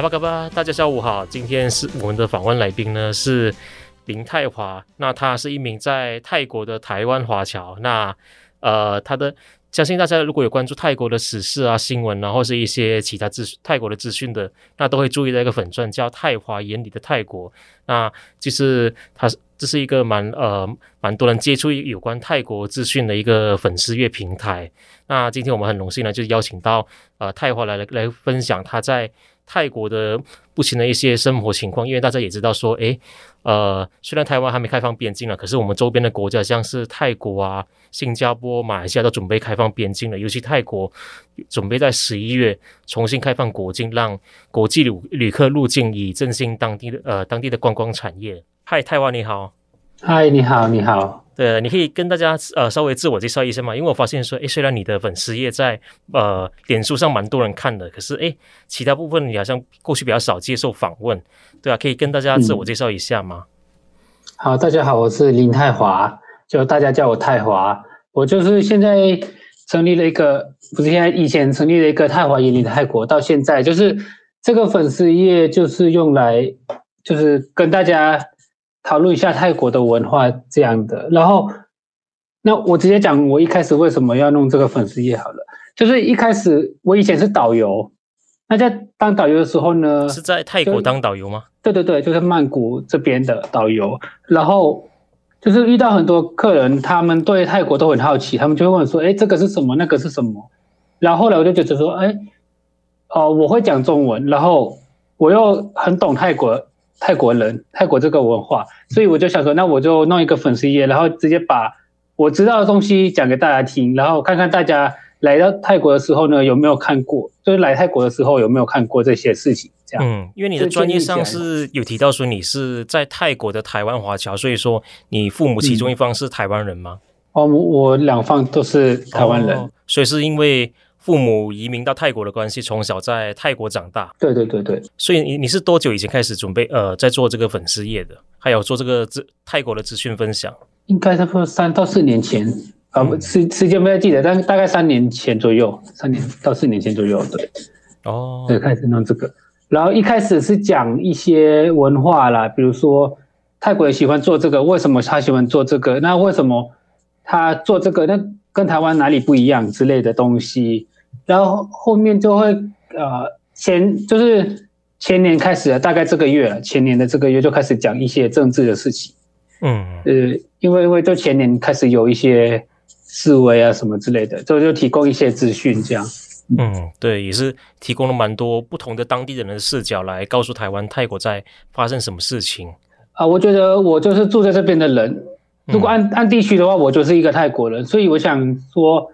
阿峇卡巴，大家下午好。今天是我们的访问来宾呢，是林泰华。那他是一名在泰国的台湾华侨。那呃，他的相信大家如果有关注泰国的时事啊、新闻啊，或是一些其他资讯泰国的资讯的，那都会注意到一个粉钻叫泰华眼里的泰国。那就是他这是一个蛮呃蛮多人接触有关泰国资讯的一个粉丝月平台。那今天我们很荣幸呢，就邀请到呃泰华来来来分享他在。泰国的目前的一些生活情况，因为大家也知道说，诶，呃，虽然台湾还没开放边境了，可是我们周边的国家像是泰国啊、新加坡、马来西亚都准备开放边境了，尤其泰国准备在十一月重新开放国境，让国际旅旅客入境，以振兴当地的呃当地的观光产业。嗨，泰湾你好。嗨，你好，你好。对，你可以跟大家呃稍微自我介绍一下吗？因为我发现说，诶，虽然你的粉丝页在呃脸书上蛮多人看的，可是诶，其他部分你好像过去比较少接受访问，对啊，可以跟大家自我介绍一下吗？好，大家好，我是林泰华，就大家叫我泰华。我就是现在成立了一个，不是现在以前成立了一个泰华引领泰国，到现在就是这个粉丝页就是用来就是跟大家。讨论一下泰国的文化这样的，然后，那我直接讲，我一开始为什么要弄这个粉丝页好了，就是一开始我以前是导游，那在当导游的时候呢，是在泰国当导游吗？对对对，就是曼谷这边的导游，然后就是遇到很多客人，他们对泰国都很好奇，他们就会问说，哎，这个是什么？那个是什么？然后后来我就觉得说，哎，哦，我会讲中文，然后我又很懂泰国。泰国人，泰国这个文化，所以我就想说，那我就弄一个粉丝页，然后直接把我知道的东西讲给大家听，然后看看大家来到泰国的时候呢，有没有看过，就是来泰国的时候有没有看过这些事情，这样。嗯，因为你的专业上是有提到说你是在泰国的台湾华侨，所以说你父母其中一方是台湾人吗？嗯、哦，我两方都是台湾人，哦，所以是因为。父母移民到泰国的关系，从小在泰国长大。对对对对，所以你你是多久以前开始准备呃在做这个粉丝业的？还有做这个资泰国的资讯分享？应该差不多三到四年前啊，时时间不太记得，但大概三年前左右，三年到四年前左右，对。哦，对，开始弄这个。然后一开始是讲一些文化啦，比如说泰国人喜欢做这个，为什么他喜欢做这个？那为什么他做这个？那跟台湾哪里不一样之类的东西。然后后面就会呃前就是前年开始了，大概这个月了，前年的这个月就开始讲一些政治的事情，嗯呃，因为因为就前年开始有一些示威啊什么之类的，就就提供一些资讯这样。嗯，对，也是提供了蛮多不同的当地人的视角来告诉台湾泰国在发生什么事情啊。我觉得我就是住在这边的人，如果按按地区的话，我就是一个泰国人，所以我想说。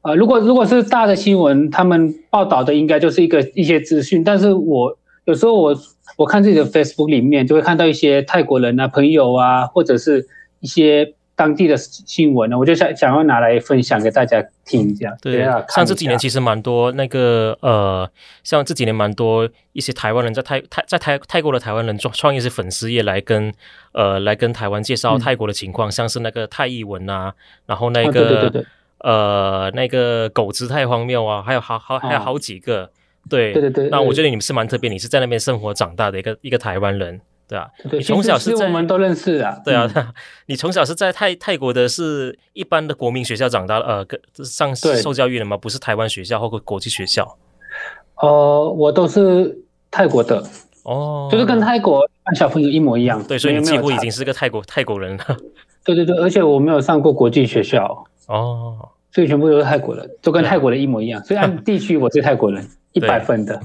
呃，如果如果是大的新闻，他们报道的应该就是一个一些资讯，但是我有时候我我看自己的 Facebook 里面，就会看到一些泰国人啊、朋友啊，或者是一些当地的新闻呢，我就想想要拿来分享给大家听，一下。对啊，像这几年其实蛮多那个呃，像这几年蛮多一些台湾人在泰泰在泰泰国的台湾人创创业是粉丝也来跟呃来跟台湾介绍泰国的情况，嗯、像是那个泰艺文啊，然后那个。啊对对对对呃，那个狗子太荒谬啊，还有好好还有好几个，对对对。那我觉得你们是蛮特别，你是在那边生活长大的一个一个台湾人，对啊。对，你从小是在，我们都认识啊。对啊，嗯、你从小是在泰泰国的是一般的国民学校长大，呃，上受教育的吗？不是台湾学校或者国际学校？哦、呃，我都是泰国的，哦，就是跟泰国小朋友一模一样。对，所以你几乎已经是个泰国泰国人了。对对对，而且我没有上过国际学校。哦，所以全部都是泰国人，都跟泰国人一模一样。所以按地区，我是泰国人，一百分的。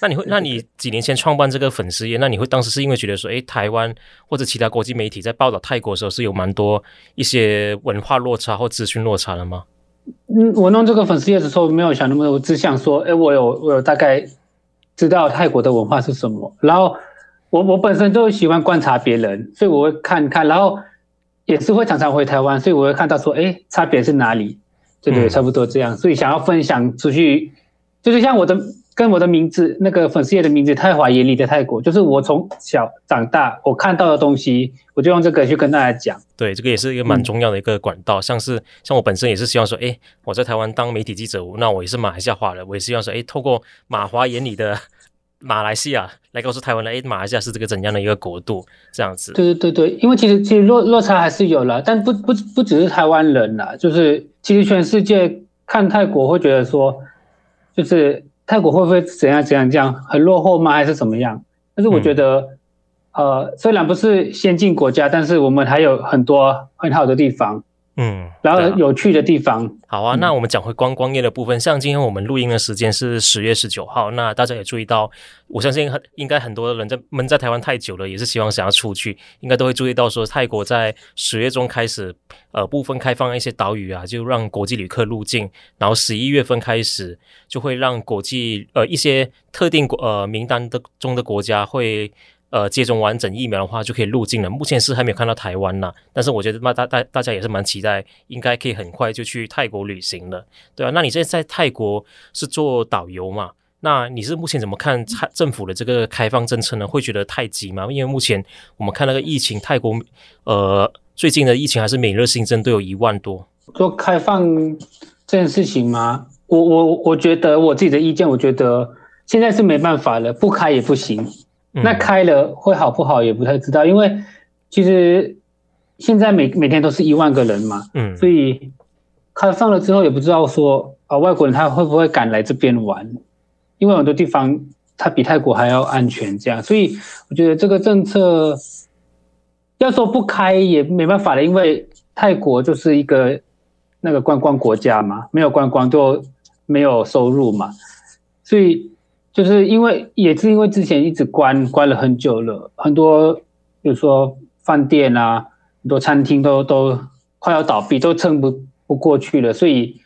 那你会，那你几年前创办这个粉丝页，那你会当时是因为觉得说，诶，台湾或者其他国际媒体在报道泰国的时候，是有蛮多一些文化落差或资讯落差的吗？嗯，我弄这个粉丝页的时候没有想那么多，我只想说，哎，我有我有大概知道泰国的文化是什么。然后我我本身就喜欢观察别人，所以我会看看，然后也是会常常回台湾，所以我会看到说，哎，差别是哪里？对对，差不多这样。所以想要分享出去，就是像我的。跟我的名字，那个粉丝页的名字“泰华眼里的泰国”，就是我从小长大我看到的东西，我就用这个去跟大家讲。对，这个也是一个蛮重要的一个管道。嗯、像是像我本身也是希望说，哎，我在台湾当媒体记者，那我也是马来西亚华人，我也希望说，哎，透过马华眼里的马来西亚来告诉台湾人，哎，马来西亚是这个怎样的一个国度，这样子。对对对对，因为其实其实落落差还是有了，但不不不只是台湾人啦，就是其实全世界看泰国会觉得说，就是。泰国会不会怎样怎样这样很落后吗？还是怎么样？但是我觉得，嗯、呃，虽然不是先进国家，但是我们还有很多很好的地方。嗯，然后有趣的地方。啊好啊，那我们讲回观光业的部分。像今天我们录音的时间是十月十九号，那大家也注意到，我相信很应该很多人在闷在台湾太久了，也是希望想要出去，应该都会注意到说，泰国在十月中开始，呃，部分开放一些岛屿啊，就让国际旅客入境，然后十一月份开始就会让国际呃一些特定国呃名单的中的国家会。呃，接种完整疫苗的话就可以入境了。目前是还没有看到台湾呐，但是我觉得那大大大家也是蛮期待，应该可以很快就去泰国旅行了，对啊，那你现在在泰国是做导游嘛？那你是目前怎么看政府的这个开放政策呢？会觉得太急吗？因为目前我们看那个疫情，泰国呃最近的疫情还是每日新增都有一万多。做开放这件事情吗？我我我觉得我自己的意见，我觉得现在是没办法了，不开也不行。那开了会好不好也不太知道，因为其实现在每每天都是一万个人嘛，嗯，所以开放了之后也不知道说啊外国人他会不会敢来这边玩，因为很多地方它比泰国还要安全，这样，所以我觉得这个政策要说不开也没办法了，因为泰国就是一个那个观光国家嘛，没有观光就没有收入嘛，所以。就是因为也是因为之前一直关关了很久了，很多比如说饭店啊，很多餐厅都都快要倒闭，都撑不不过去了，所以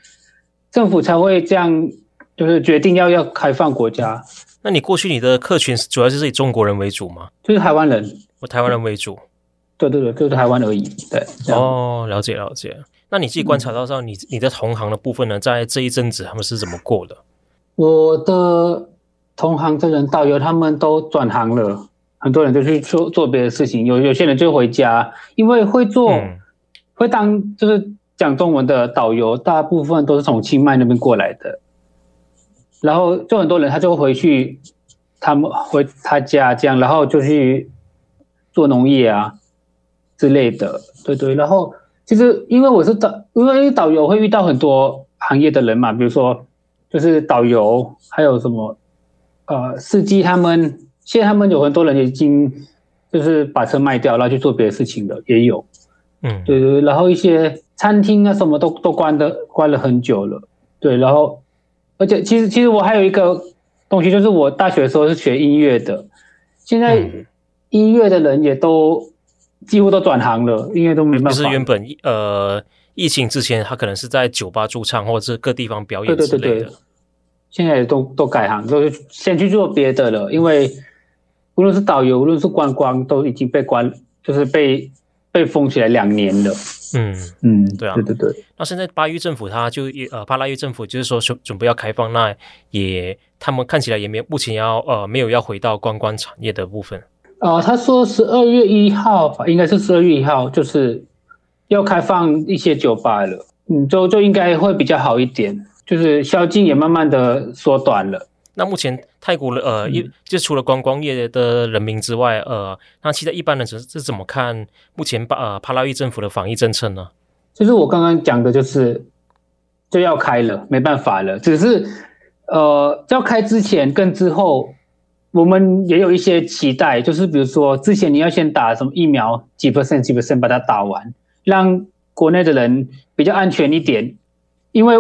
政府才会这样，就是决定要要开放国家。那你过去你的客群主要就是以中国人为主吗？就是台湾人，我台湾人为主。对对对，就是台湾而已。对。哦，了解了解。那你自己观察到说，你你的同行的部分呢，在这一阵子他们是怎么过的？我的。同行的人，导游他们都转行了，很多人就去做做别的事情，有有些人就回家，因为会做，嗯、会当就是讲中文的导游，大部分都是从清迈那边过来的，然后就很多人他就回去，他们回他家这样，然后就去做农业啊之类的，对对，然后其实因为我是导，因为导游会遇到很多行业的人嘛，比如说就是导游，还有什么。呃，司机他们现在他们有很多人已经就是把车卖掉，然后去做别的事情了，也有，嗯，对对。然后一些餐厅啊什么都都关的关了很久了，对。然后，而且其实其实我还有一个东西，就是我大学的时候是学音乐的，现在音乐的人也都几乎都转行了，音乐都没办法。就是原本呃疫情之前，他可能是在酒吧驻唱，或者是各地方表演之类的。对对对对现在都都改行，都先去做别的了。因为无论是导游，无论是观光，都已经被关，就是被被封起来两年了。嗯嗯，对啊，对对对。那现在巴育政府他就呃，巴拉育政府就是说准准备要开放，那也他们看起来也没有目前要呃没有要回到观光产业的部分。呃，他说十二月一号吧，应该是十二月一号，就是要开放一些酒吧了。嗯，就就应该会比较好一点。就是宵禁也慢慢的缩短了。那目前泰国的呃，一就除了观光业的人民之外，呃，那其他一般人是是怎么看目前巴呃帕拉伊政府的防疫政策呢？就是我刚刚讲的，就是就要开了，没办法了。只是呃，要开之前跟之后，我们也有一些期待，就是比如说之前你要先打什么疫苗，几 percent 几 percent 把它打完，让国内的人比较安全一点，因为。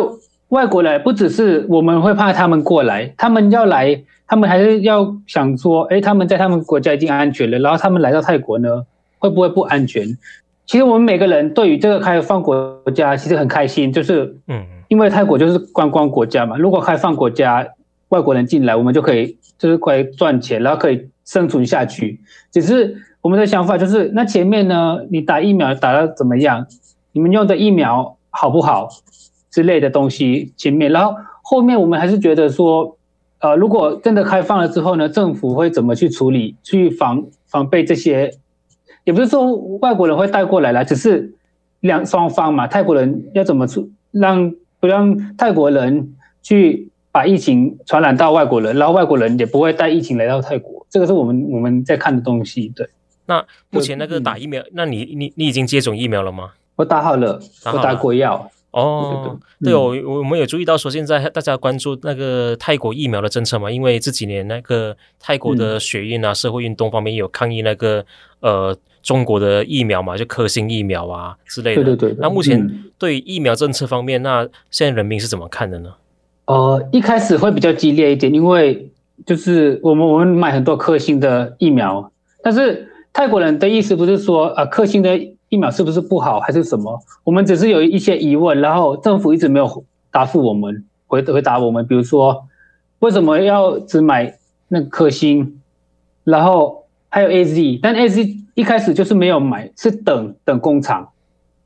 外国来不只是我们会怕他们过来，他们要来，他们还是要想说，哎，他们在他们国家已经安全了，然后他们来到泰国呢，会不会不安全？其实我们每个人对于这个开放国家其实很开心，就是，嗯，因为泰国就是观光国家嘛，如果开放国家，外国人进来，我们就可以就是可以赚钱，然后可以生存下去。只是我们的想法就是，那前面呢，你打疫苗打的怎么样？你们用的疫苗好不好之类的东西，前面，然后后面我们还是觉得说，呃，如果真的开放了之后呢，政府会怎么去处理，去防防备这些？也不是说外国人会带过来了，只是两双方嘛，泰国人要怎么处，让不让泰国人去把疫情传染到外国人，然后外国人也不会带疫情来到泰国，这个是我们我们在看的东西。对，那目前那个打疫苗，嗯、那你你你已经接种疫苗了吗？我打好了，打好了，我打过药。哦，对，我我们有注意到说，现在大家关注那个泰国疫苗的政策嘛，因为这几年那个泰国的学运啊、嗯、社会运动方面有抗议那个呃中国的疫苗嘛，就科兴疫苗啊之类的。对对对。那目前对疫苗政策方面，那现在人民是怎么看的呢？呃，一开始会比较激烈一点，因为就是我们我们买很多科兴的疫苗，但是泰国人的意思不是说啊、呃、科兴的。疫苗是不是不好还是什么？我们只是有一些疑问，然后政府一直没有答复我们，回回答我们。比如说，为什么要只买那个科兴，然后还有 AZ，但 AZ 一开始就是没有买，是等等工厂，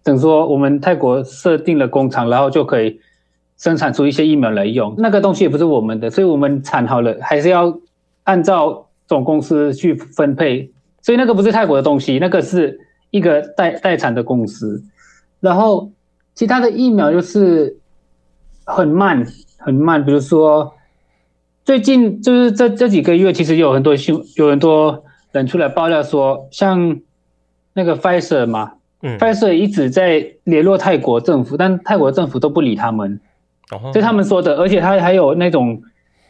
等说我们泰国设定了工厂，然后就可以生产出一些疫苗来用。那个东西也不是我们的，所以我们产好了还是要按照总公司去分配，所以那个不是泰国的东西，那个是。一个待待产的公司，然后其他的疫苗就是很慢很慢，比如说最近就是这这几个月，其实有很多新有很多人出来爆料说，像那个 Pfizer 嘛，嗯，Pfizer 一直在联络泰国政府，但泰国政府都不理他们，哦，就他们说的，而且他还有那种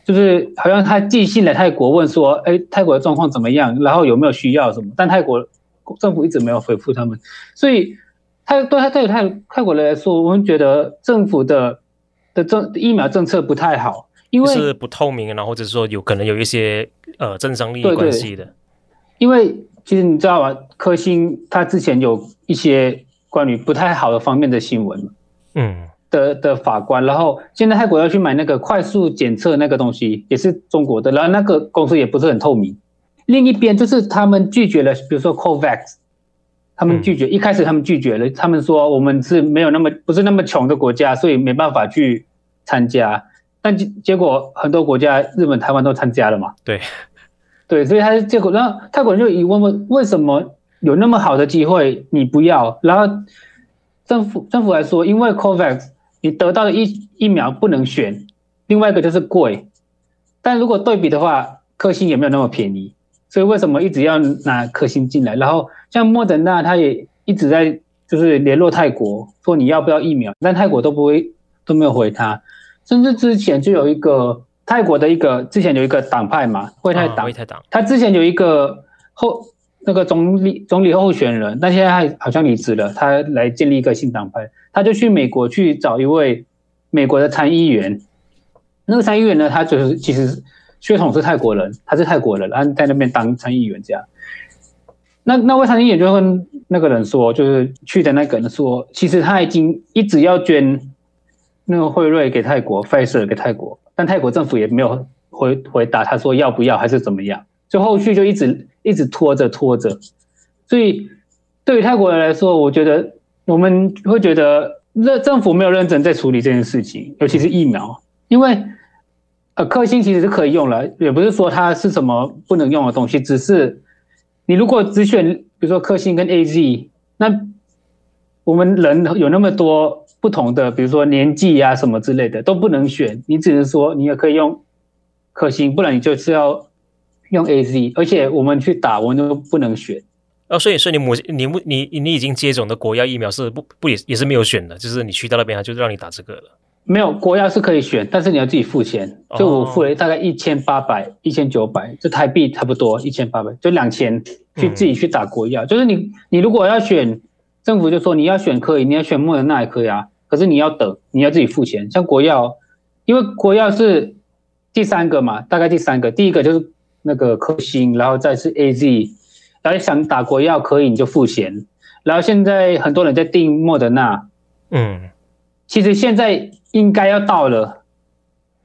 就是好像他寄信来泰国问说，哎，泰国的状况怎么样，然后有没有需要什么，但泰国。政府一直没有回复他们，所以他对他对泰泰国人来说，我们觉得政府的的政疫苗政策不太好，因为是不透明，然后或者说有可能有一些呃政商利益关系的。因为其实你知道吗？科兴他之前有一些关于不太好的方面的新闻，嗯，的的法官，然后现在泰国要去买那个快速检测那个东西，也是中国的，然后那个公司也不是很透明。另一边就是他们拒绝了，比如说 COVAX，他们拒绝，一开始他们拒绝了，他们说我们是没有那么不是那么穷的国家，所以没办法去参加。但结结果很多国家，日本、台湾都参加了嘛。对，对，所以他结果，然后泰国人就疑问问：为什么有那么好的机会你不要？然后政府政府来说，因为 COVAX 你得到的疫疫苗不能选，另外一个就是贵。但如果对比的话，科兴也没有那么便宜。所以为什么一直要拿科兴进来？然后像莫德纳，他也一直在就是联络泰国，说你要不要疫苗，但泰国都不会都没有回他。甚至之前就有一个泰国的一个之前有一个党派嘛，惠泰党，惠泰党，他之前有一个候那个总理总理候选人，但现在还好像离职了，他来建立一个新党派，他就去美国去找一位美国的参议员，那个参议员呢，他就是其实。血统是泰国人，他是泰国人，然后在那边当参议员这样。那那位参议员就跟那个人说，就是去的那个人说，其实他已经一直要捐那个辉瑞给泰国费氏给泰国，但泰国政府也没有回回答他说要不要还是怎么样，就后续就一直一直拖着拖着。所以对于泰国人来说，我觉得我们会觉得这政府没有认真在处理这件事情，尤其是疫苗，因为。呃，科兴其实是可以用了，也不是说它是什么不能用的东西，只是你如果只选，比如说科兴跟 AZ，那我们人有那么多不同的，比如说年纪啊什么之类的都不能选，你只能说你也可以用科兴，不然你就是要用 AZ，而且我们去打，我们都不能选。哦，所以所以你母你你你你已经接种的国药疫苗是不不也也是没有选的，就是你去到那边他就让你打这个了。没有国药是可以选，但是你要自己付钱。就我付了大概一千八百、一千九百，就台币差不多一千八百，就两千去自己去打国药。嗯、就是你你如果要选，政府就说你要选可以，你要选莫德纳也可以啊。可是你要等，你要自己付钱。像国药，因为国药是第三个嘛，大概第三个，第一个就是那个科兴，然后再是 AZ，然后想打国药可以你就付钱。然后现在很多人在订莫德纳，嗯。其实现在应该要到了。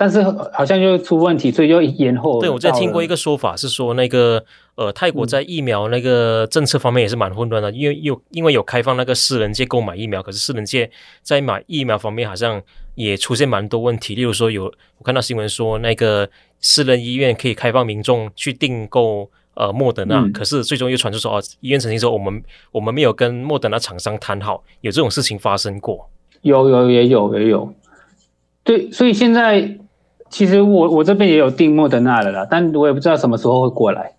但是好像又出问题，所以又延后。对，我之前听过一个说法是说，那个呃，泰国在疫苗那个政策方面也是蛮混乱的，嗯、因为有因为有开放那个私人界购买疫苗，可是私人界在买疫苗方面好像也出现蛮多问题。例如说有，我看到新闻说，那个私人医院可以开放民众去订购呃莫德纳，嗯、可是最终又传出说哦，医院曾经说我们我们没有跟莫德纳厂商谈好，有这种事情发生过。有有也有也有，对，所以现在。其实我我这边也有订莫德纳的啦，但我也不知道什么时候会过来。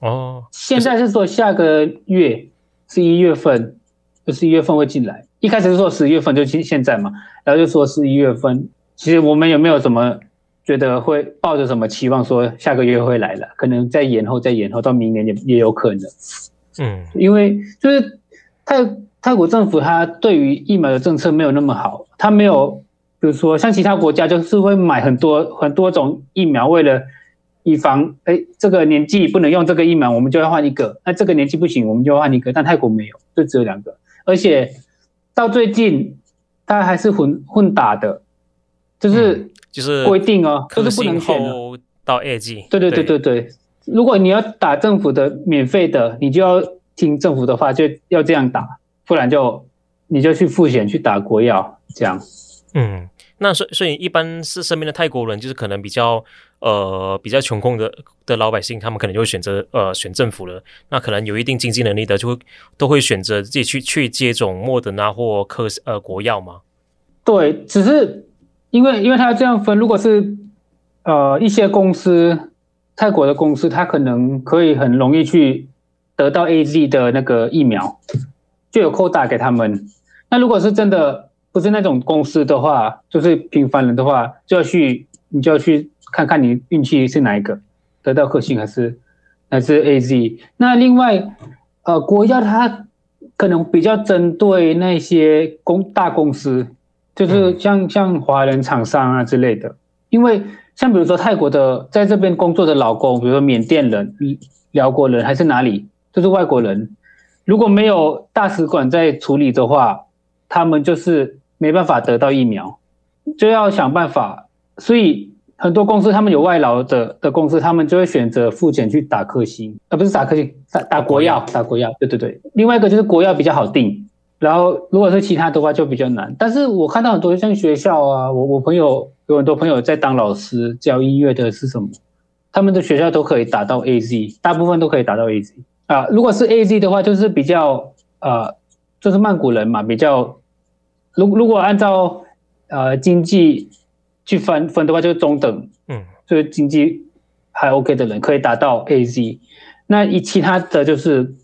哦，现在是说下个月是一月份，就是一月份会进来。一开始是说十月份，就现现在嘛，然后就说十一月份。其实我们有没有什么觉得会抱着什么期望说下个月会来了？可能再延后，再延后到明年也也有可能。嗯，因为就是泰泰国政府它对于疫苗的政策没有那么好，它没有。比如说，像其他国家就是会买很多很多种疫苗，为了以防哎，这个年纪不能用这个疫苗，我们就要换一个；那这个年纪不行，我们就要换一个。但泰国没有，就只有两个，而且到最近它还是混混打的，就是就是规定哦，就是不能选到二 G。对对对对对，如果你要打政府的免费的，你就要听政府的话，就要这样打，不然就你就去付钱去打国药这样。嗯。那所所以一般是身边的泰国人，就是可能比较呃比较穷困的的老百姓，他们可能就会选择呃选政府了。那可能有一定经济能力的，就会都会选择自己去去接种莫德纳或科呃国药吗？对，只是因为因为他这样分，如果是呃一些公司泰国的公司，他可能可以很容易去得到 AZ 的那个疫苗，就有扣打给他们。那如果是真的。不是那种公司的话，就是平凡人的话，就要去，你就要去看看你运气是哪一个，得到克星还是还是 AZ。那另外，呃，国药它可能比较针对那些公大公司，就是像像华人厂商啊之类的。因为像比如说泰国的在这边工作的老公，比如说缅甸人、辽国人还是哪里，就是外国人，如果没有大使馆在处理的话，他们就是。没办法得到疫苗，就要想办法。所以很多公司他们有外劳的的公司，他们就会选择付钱去打科兴，而不是打科兴，打打国药，打国药。对对对。另外一个就是国药比较好定，然后如果是其他的话就比较难。但是我看到很多像学校啊，我我朋友有很多朋友在当老师教音乐的是什么，他们的学校都可以打到 AZ，大部分都可以打到 AZ 啊。如果是 AZ 的话，就是比较呃，就是曼谷人嘛，比较。如如果按照呃经济去分分的话，就是中等，嗯，就是经济还 OK 的人可以达到 AZ，那以其他的就是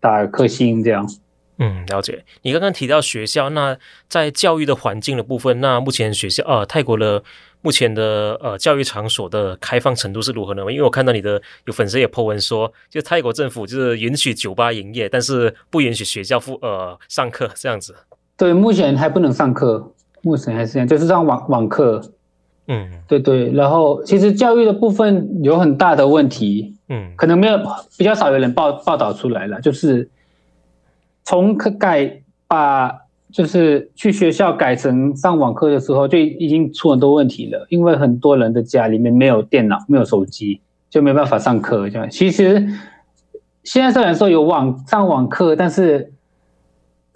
打颗星这样。嗯，了解。你刚刚提到学校，那在教育的环境的部分，那目前学校呃泰国的目前的呃教育场所的开放程度是如何呢？因为我看到你的有粉丝也 po 文说，就泰国政府就是允许酒吧营业，但是不允许学校附呃上课这样子。对，目前还不能上课，目前还是这样，就是上网网课。嗯，对对。然后其实教育的部分有很大的问题，嗯，可能没有比较少有人报报道出来了，就是从改把就是去学校改成上网课的时候，就已经出很多问题了，因为很多人的家里面没有电脑，没有手机，就没办法上课。这样其实现在虽然说有网上网课，但是。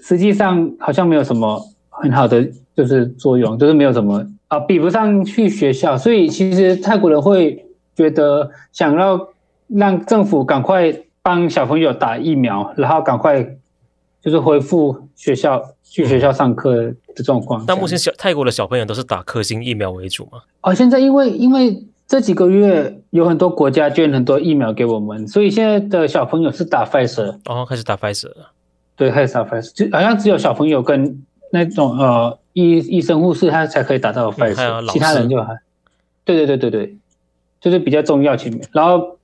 实际上好像没有什么很好的就是作用，就是没有什么啊，比不上去学校。所以其实泰国人会觉得想要让政府赶快帮小朋友打疫苗，然后赶快就是恢复学校去学校上课的状况。但目前小泰国的小朋友都是打科兴疫苗为主吗？哦，现在因为因为这几个月有很多国家捐很多疫苗给我们，所以现在的小朋友是打 Pfizer 哦，开始打 Pfizer 了。对，还有啥 Pfizer 就好像只有小朋友跟那种呃医医生护士他才可以打到 Pfizer，其他人就还，对对对对对，就是比较重要前面，然后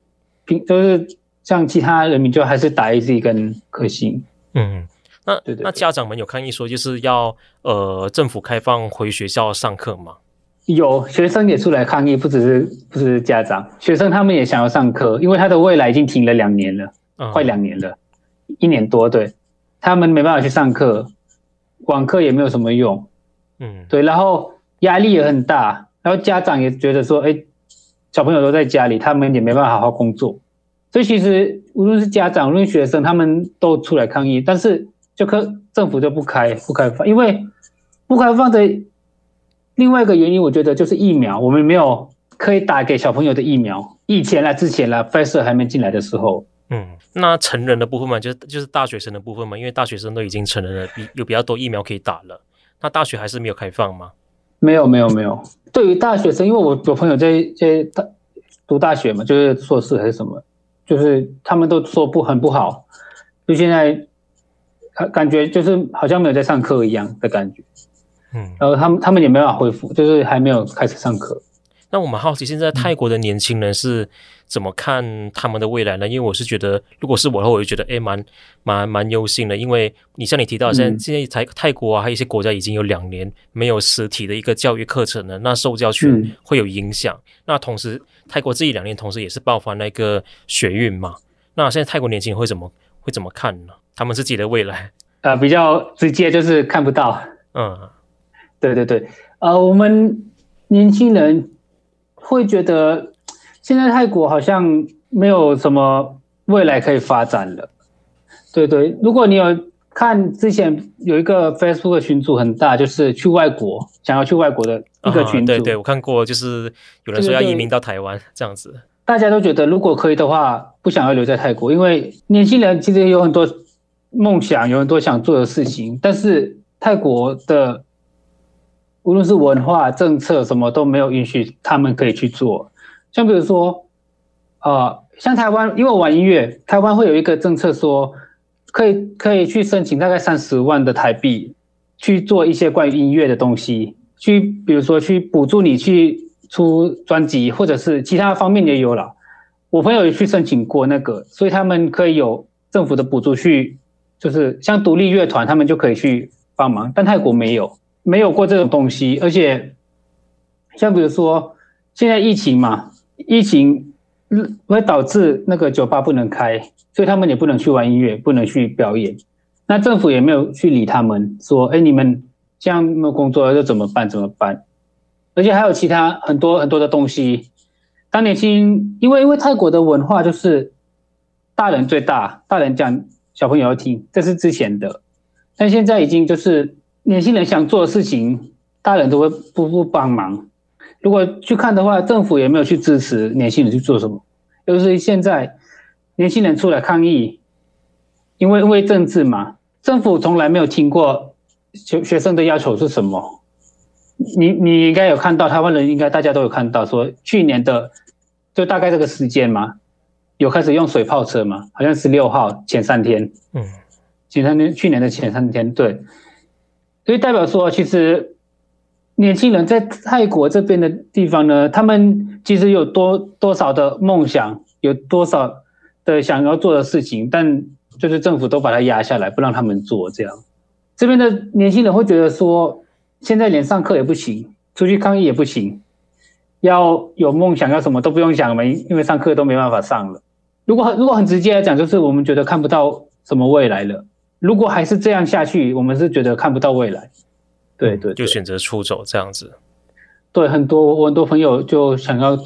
平就是像其他人民就还是打 AZ 跟科兴。嗯，那对对对，那家长们有抗议说就是要呃政府开放回学校上课吗？有学生也出来抗议，不只是不只是家长，学生他们也想要上课，因为他的未来已经停了两年了，嗯、快两年了，一年多对。他们没办法去上课，网课也没有什么用，嗯，对，然后压力也很大，然后家长也觉得说，哎，小朋友都在家里，他们也没办法好好工作，所以其实无论是家长，无论学生，他们都出来抗议，但是就可政府就不开不开放，因为不开放的另外一个原因，我觉得就是疫苗，我们没有可以打给小朋友的疫苗，以前啦，之前啦，Pfizer 还没进来的时候。嗯，那成人的部分嘛，就是就是大学生的部分嘛，因为大学生都已经成人了，比有比较多疫苗可以打了。那大学还是没有开放吗？没有，没有，没有。对于大学生，因为我有朋友在在大读大学嘛，就是硕士还是什么，就是他们都说不很不好，就现在感感觉就是好像没有在上课一样的感觉。嗯，然后他们他们也没办法恢复，就是还没有开始上课。那我们好奇，现在泰国的年轻人是怎么看他们的未来呢？因为我是觉得，如果是我的话，我就觉得，哎，蛮蛮蛮忧心的。因为你像你提到，现在现在泰泰国啊，还有一些国家已经有两年没有实体的一个教育课程了，那受教权会有影响。那同时，泰国这一两年同时也是爆发那个学运嘛。那现在泰国年轻人会怎么会怎么看呢？他们自己的未来？呃，比较直接就是看不到。嗯，对对对，呃，我们年轻人。会觉得现在泰国好像没有什么未来可以发展了。对对，如果你有看之前有一个 Facebook 群组很大，就是去外国想要去外国的一个群组。对对，我看过，就是有人说要移民到台湾这样子。大家都觉得如果可以的话，不想要留在泰国，因为年轻人其实有很多梦想，有很多想做的事情，但是泰国的。无论是文化政策什么都没有允许他们可以去做，像比如说，呃，像台湾，因为我玩音乐，台湾会有一个政策说，可以可以去申请大概三十万的台币去做一些关于音乐的东西，去比如说去补助你去出专辑，或者是其他方面也有了。我朋友也去申请过那个，所以他们可以有政府的补助去，就是像独立乐团，他们就可以去帮忙，但泰国没有。没有过这种东西，而且像比如说现在疫情嘛，疫情会导致那个酒吧不能开，所以他们也不能去玩音乐，不能去表演。那政府也没有去理他们，说：“哎，你们这样没有工作了，就怎么办？怎么办？”而且还有其他很多很多的东西。当年轻，因为因为泰国的文化就是大人最大，大人讲，小朋友要听，这是之前的，但现在已经就是。年轻人想做的事情，大人都会不不帮忙。如果去看的话，政府也没有去支持年轻人去做什么。就是现在年轻人出来抗议，因为因为政治嘛，政府从来没有听过学学生的要求是什么。你你应该有看到，台湾人应该大家都有看到，说去年的就大概这个时间嘛，有开始用水炮车嘛，好像十六号前三天，嗯，前三天，去年的前三天，对。所以代表说，其实年轻人在泰国这边的地方呢，他们其实有多多少的梦想，有多少的想要做的事情，但就是政府都把它压下来，不让他们做这样。这边的年轻人会觉得说，现在连上课也不行，出去抗议也不行，要有梦想要什么都不用想了，因为上课都没办法上了。如果如果很直接来讲，就是我们觉得看不到什么未来了。如果还是这样下去，我们是觉得看不到未来，对对，就选择出走这样子。对，很多我很多朋友就想要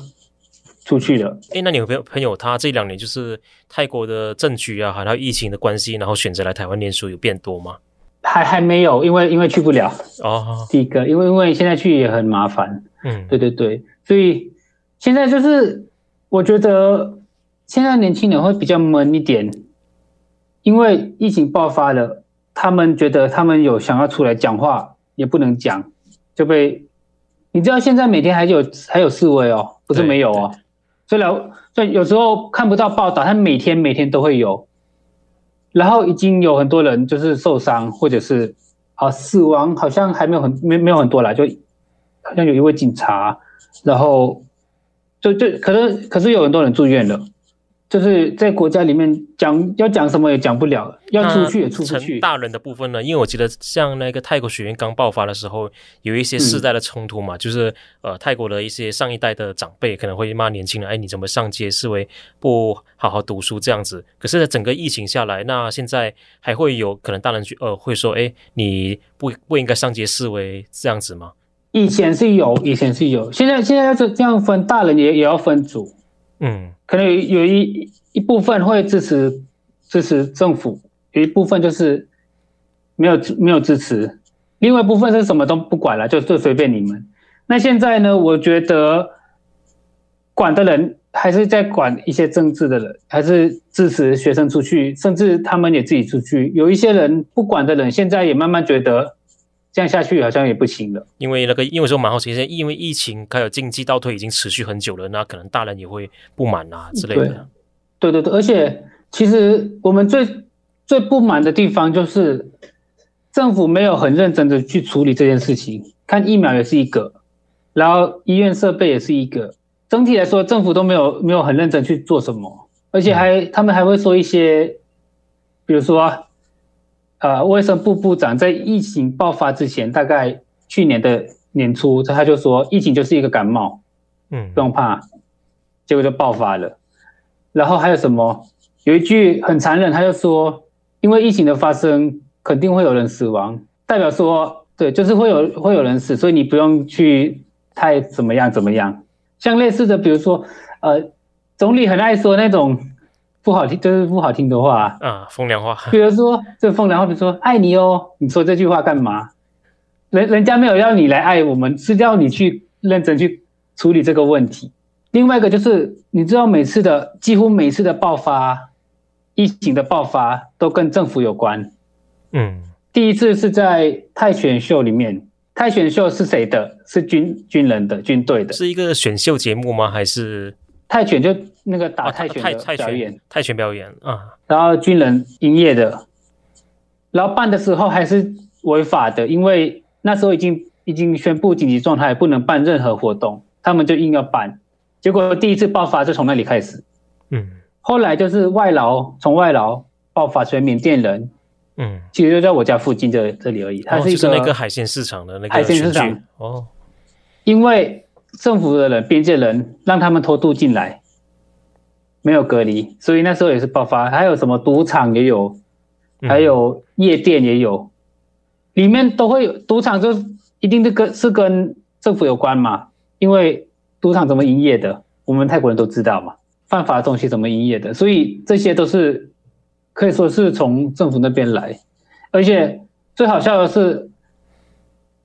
出去了。哎，那你有朋友朋友他这两年就是泰国的政局啊，还有疫情的关系，然后选择来台湾念书有变多吗？还还没有，因为因为去不了哦。第一个，因为因为现在去也很麻烦。嗯，对对对，所以现在就是我觉得现在年轻人会比较闷一点。因为疫情爆发了，他们觉得他们有想要出来讲话，也不能讲，就被你知道现在每天还有还有示威哦，不是没有哦，所以了，所以有时候看不到报道，他每天每天都会有，然后已经有很多人就是受伤或者是啊死亡，好像还没有很没没有很多啦，就好像有一位警察，然后就就可是可是有很多人住院了。就是在国家里面讲要讲什么也讲不了，要出去也出不去。大人的部分呢？因为我记得像那个泰国学院刚爆发的时候，有一些世代的冲突嘛，嗯、就是呃泰国的一些上一代的长辈可能会骂年轻人，哎，你怎么上街示威，不好好读书这样子。可是，在整个疫情下来，那现在还会有可能大人去呃会说，哎，你不不应该上街示威这样子吗？以前是有，以前是有，现在现在要这这样分，大人也也要分组，嗯，可能有有一一部分会支持支持政府，有一部分就是没有没有支持，另外一部分是什么都不管了，就就随便你们。那现在呢，我觉得管的人还是在管一些政治的人，还是支持学生出去，甚至他们也自己出去。有一些人不管的人，现在也慢慢觉得。这样下去好像也不行了，因为那个，因为说蛮好奇，现在因为疫情还有经济倒退已经持续很久了，那可能大人也会不满啊之类的。对对对，而且其实我们最最不满的地方就是政府没有很认真的去处理这件事情，看疫苗也是一个，然后医院设备也是一个，整体来说政府都没有没有很认真去做什么，而且还、嗯、他们还会说一些，比如说。呃，卫生部部长在疫情爆发之前，大概去年的年初，他就说疫情就是一个感冒，嗯，不用怕，结果就爆发了。然后还有什么？有一句很残忍，他就说，因为疫情的发生，肯定会有人死亡，代表说，对，就是会有会有人死，所以你不用去太怎么样怎么样。像类似的，比如说，呃，总理很爱说那种。不好听，就是不好听的话啊，风凉话。比如说，这风凉话，比如说“爱你哦”，你说这句话干嘛？人人家没有要你来爱我们，是要你去认真去处理这个问题。另外一个就是，你知道每次的几乎每次的爆发，疫情的爆发都跟政府有关。嗯，第一次是在泰选秀里面，泰选秀是谁的？是军军人的，军队的。是一个选秀节目吗？还是？泰拳就那个打泰拳的表演，哦、泰拳表演啊，然后军人营业的，然后办的时候还是违法的，因为那时候已经已经宣布紧急状态，不能办任何活动，他们就硬要办，结果第一次爆发就从那里开始，嗯，后来就是外劳从外劳爆发成缅甸人，嗯，其实就在我家附近这这里而已，它是一个、哦就是、那个海鲜市场的那个海鲜市场。哦，因为。政府的人、边界人让他们偷渡进来，没有隔离，所以那时候也是爆发。还有什么赌场也有，还有夜店也有，嗯、里面都会有赌场，就一定是跟是跟政府有关嘛？因为赌场怎么营业的，我们泰国人都知道嘛，犯法的东西怎么营业的，所以这些都是可以说是从政府那边来。而且最好笑的是。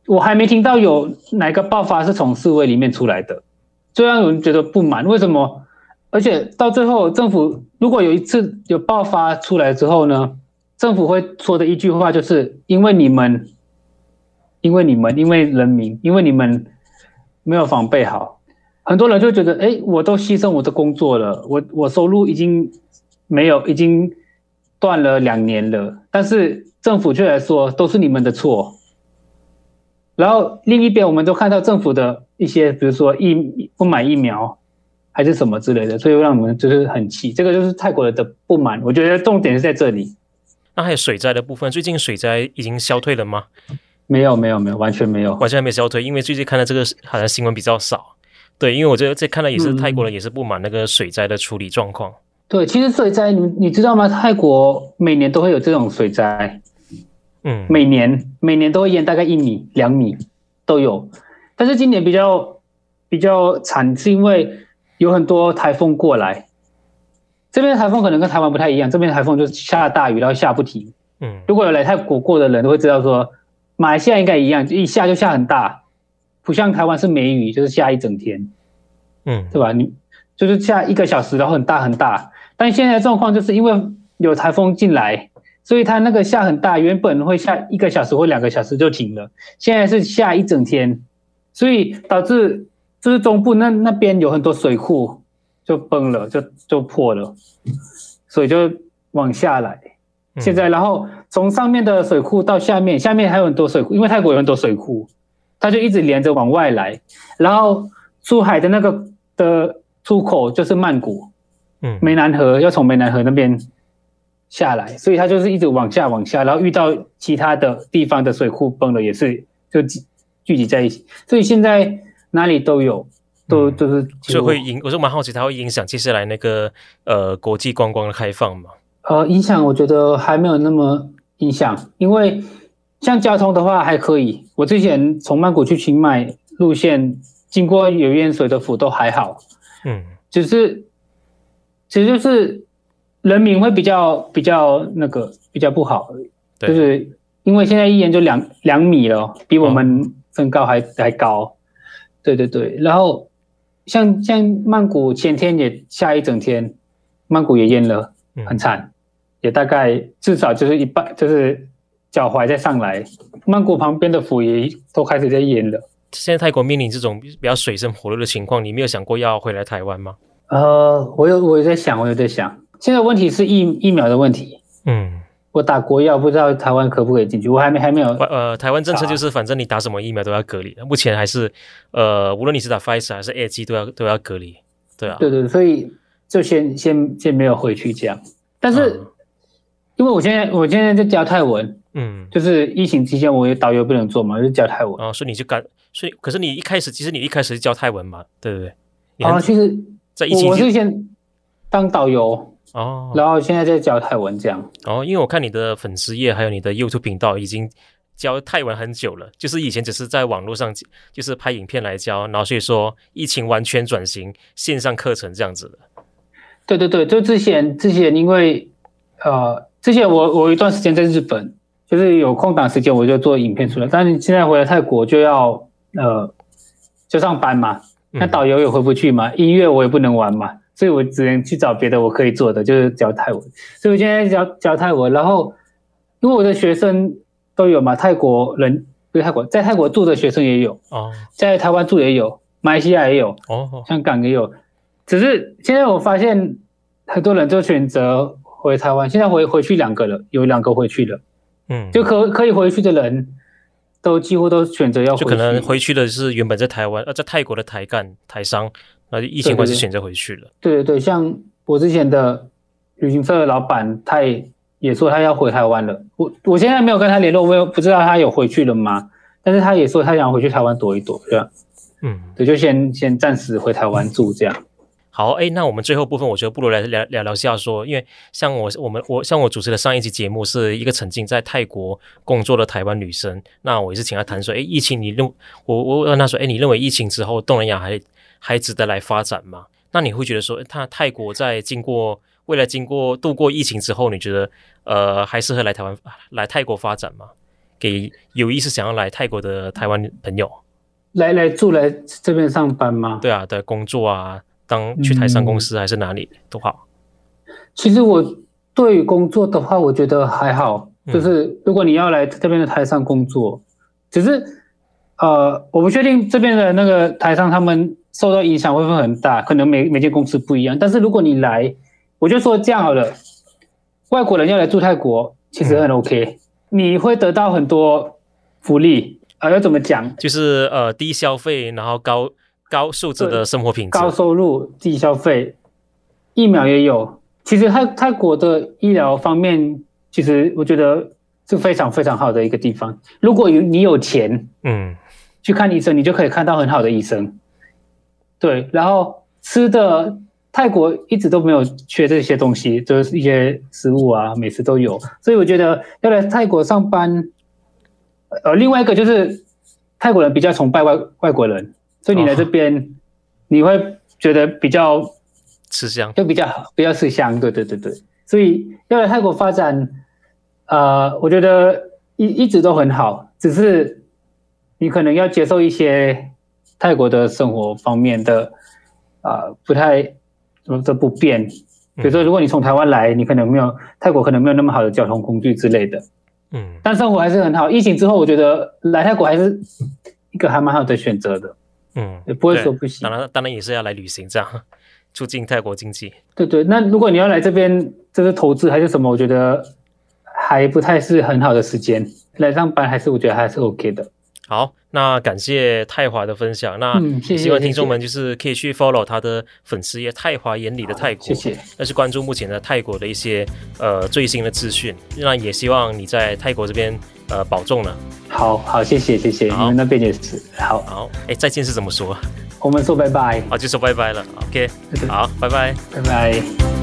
我还没听到有哪个爆发是从示威里面出来的，最让人觉得不满。为什么？而且到最后，政府如果有一次有爆发出来之后呢，政府会说的一句话就是：因为你们，因为你们，因为人民，因为你们没有防备好，很多人就觉得，哎，我都牺牲我的工作了，我我收入已经没有，已经断了两年了，但是政府却来说都是你们的错。然后另一边，我们都看到政府的一些，比如说疫不买疫苗，还是什么之类的，所以让我们就是很气。这个就是泰国人的不满，我觉得重点是在这里。那还有水灾的部分，最近水灾已经消退了吗？没有，没有，没有，完全没有，完全还没消退。因为最近看到这个好像新闻比较少。对，因为我觉得这看到也是泰国人也是不满那个水灾的处理状况。嗯、对，其实水灾，你你知道吗？泰国每年都会有这种水灾。嗯，每年每年都会淹大概一米两米都有，但是今年比较比较惨，是因为有很多台风过来。这边的台风可能跟台湾不太一样，这边的台风就是下大雨然后下不停。嗯，如果有来泰国过的人都会知道说，马来西亚应该一样，一下就下很大，不像台湾是梅雨，就是下一整天。嗯，对吧？你就是下一个小时然后很大很大，但现在的状况就是因为有台风进来。所以它那个下很大，原本会下一个小时或两个小时就停了，现在是下一整天，所以导致就是中部那那边有很多水库就崩了，就就破了，所以就往下来。现在然后从上面的水库到下面，下面还有很多水库，因为泰国有很多水库，它就一直连着往外来，然后出海的那个的出口就是曼谷，嗯，湄南河要从湄南河那边。下来，所以它就是一直往下往下，然后遇到其他的地方的水库崩了，也是就聚聚集在一起。所以现在哪里都有，都都是。所以会影，我就蛮好奇，它会影响接下来那个呃国际观光的开放吗？呃，影响我觉得还没有那么影响，因为像交通的话还可以，我之前从曼谷去清迈路线，经过有淹水的府都还好，嗯，只是其实就是人民会比较比较那个比较不好，对就是因为现在一眼就两两米了，比我们身高还、哦、还高，对对对，然后像像曼谷前天也下一整天，曼谷也淹了，很惨。嗯也大概至少就是一半，就是脚踝再上来，曼谷旁边的府也都开始在淹了。现在泰国面临这种比较水深火热的情况，你没有想过要回来台湾吗？呃，我有，我有在想，我有在想。现在问题是疫疫苗的问题。嗯，我打国药，不知道台湾可不可以进去？我还没还没有。呃，台湾政策就是，反正你打什么疫苗都要隔离。目前还是，呃，无论你是打 Pfizer 还是 A G 都要都要隔离。对啊。对对，所以就先先先没有回去这样，但是。嗯因为我现在我现在在教泰文，嗯，就是疫情期间我有导游不能做嘛，就教泰文。哦，所以你就干，所以可是你一开始其实你一开始是教泰文嘛，对不对？啊，其实在疫情我是先当导游哦，然后现在在教泰文这样。哦，因为我看你的粉丝页还有你的 YouTube 频道已经教泰文很久了，就是以前只是在网络上就是拍影片来教，然后所以说疫情完全转型线上课程这样子的。对对对，就之前之前因为呃。之前我我一段时间在日本，就是有空档时间我就做影片出来。但是现在回来泰国就要呃就上班嘛，那导游也回不去嘛，嗯、音乐我也不能玩嘛，所以我只能去找别的我可以做的，就是教泰文。所以我现在教教泰文，然后因为我的学生都有嘛，泰国人不是泰国，在泰国住的学生也有哦，在台湾住也有，马来西亚也有哦，香港也有。只是现在我发现很多人就选择。回台湾，现在回回去两个了，有两个回去了，嗯，就可可以回去的人都几乎都选择要回去，就可能回去的是原本在台湾呃在泰国的台干台商，那就疫情关系选择回去了。对对对，像我之前的旅行社的老板，他也也说他要回台湾了。我我现在没有跟他联络，我也不知道他有回去了吗？但是他也说他想回去台湾躲一躲，对吧？嗯，对，就先先暂时回台湾住这样。好，哎，那我们最后部分，我觉得不如来聊聊聊下说，因为像我我们我像我主持的上一集节目是一个曾经在泰国工作的台湾女生，那我也是请她谈说，哎，疫情你认我我问她说，哎，你认为疫情之后东南亚还还值得来发展吗？那你会觉得说，他泰国在经过未来经过度过疫情之后，你觉得呃还适合来台湾来泰国发展吗？给有意思想要来泰国的台湾朋友来来住来这边上班吗？对啊，对工作啊。当去台商公司还是哪里都好。嗯，其实我对于工作的话，我觉得还好。就是如果你要来这边的台商工作，只是呃，我不确定这边的那个台商他们受到影响会不会很大，可能每每间公司不一样。但是如果你来，我就说这样好了，外国人要来住泰国，其实很 OK，你会得到很多福利啊。要怎么讲？就是呃，低消费，然后高。高素质的生活品质，高收入、低消费，疫苗也有。其实泰泰国的医疗方面，其实我觉得是非常非常好的一个地方。如果有你有钱，嗯，去看医生，你就可以看到很好的医生。对，然后吃的泰国一直都没有缺这些东西，就是一些食物啊、美食都有。所以我觉得要来泰国上班，呃，另外一个就是泰国人比较崇拜外外国人。所以你来这边，哦、你会觉得比较 吃香，就比较好，比较吃香。对对对对，所以要来泰国发展，呃，我觉得一一直都很好，只是你可能要接受一些泰国的生活方面的啊、呃，不太什么的不便。比如说，如果你从台湾来，你可能没有泰国可能没有那么好的交通工具之类的。嗯，但生活还是很好。疫情之后，我觉得来泰国还是一个还蛮好的选择的。嗯，也不会说不行。当然，当然也是要来旅行，这样 促进泰国经济。对对，那如果你要来这边，这是投资还是什么？我觉得还不太是很好的时间来上班，还是我觉得还是 OK 的。好，那感谢泰华的分享。那希望听众们就是可以去 follow 他的粉丝页“泰华眼里的泰国”，谢谢。那是关注目前的泰国的一些呃最新的资讯。那也希望你在泰国这边呃保重了。好好，谢谢谢谢，你们那边也是。好好，哎，再见是怎么说？我们说拜拜。好，就说拜拜了。OK，好，拜拜，拜拜。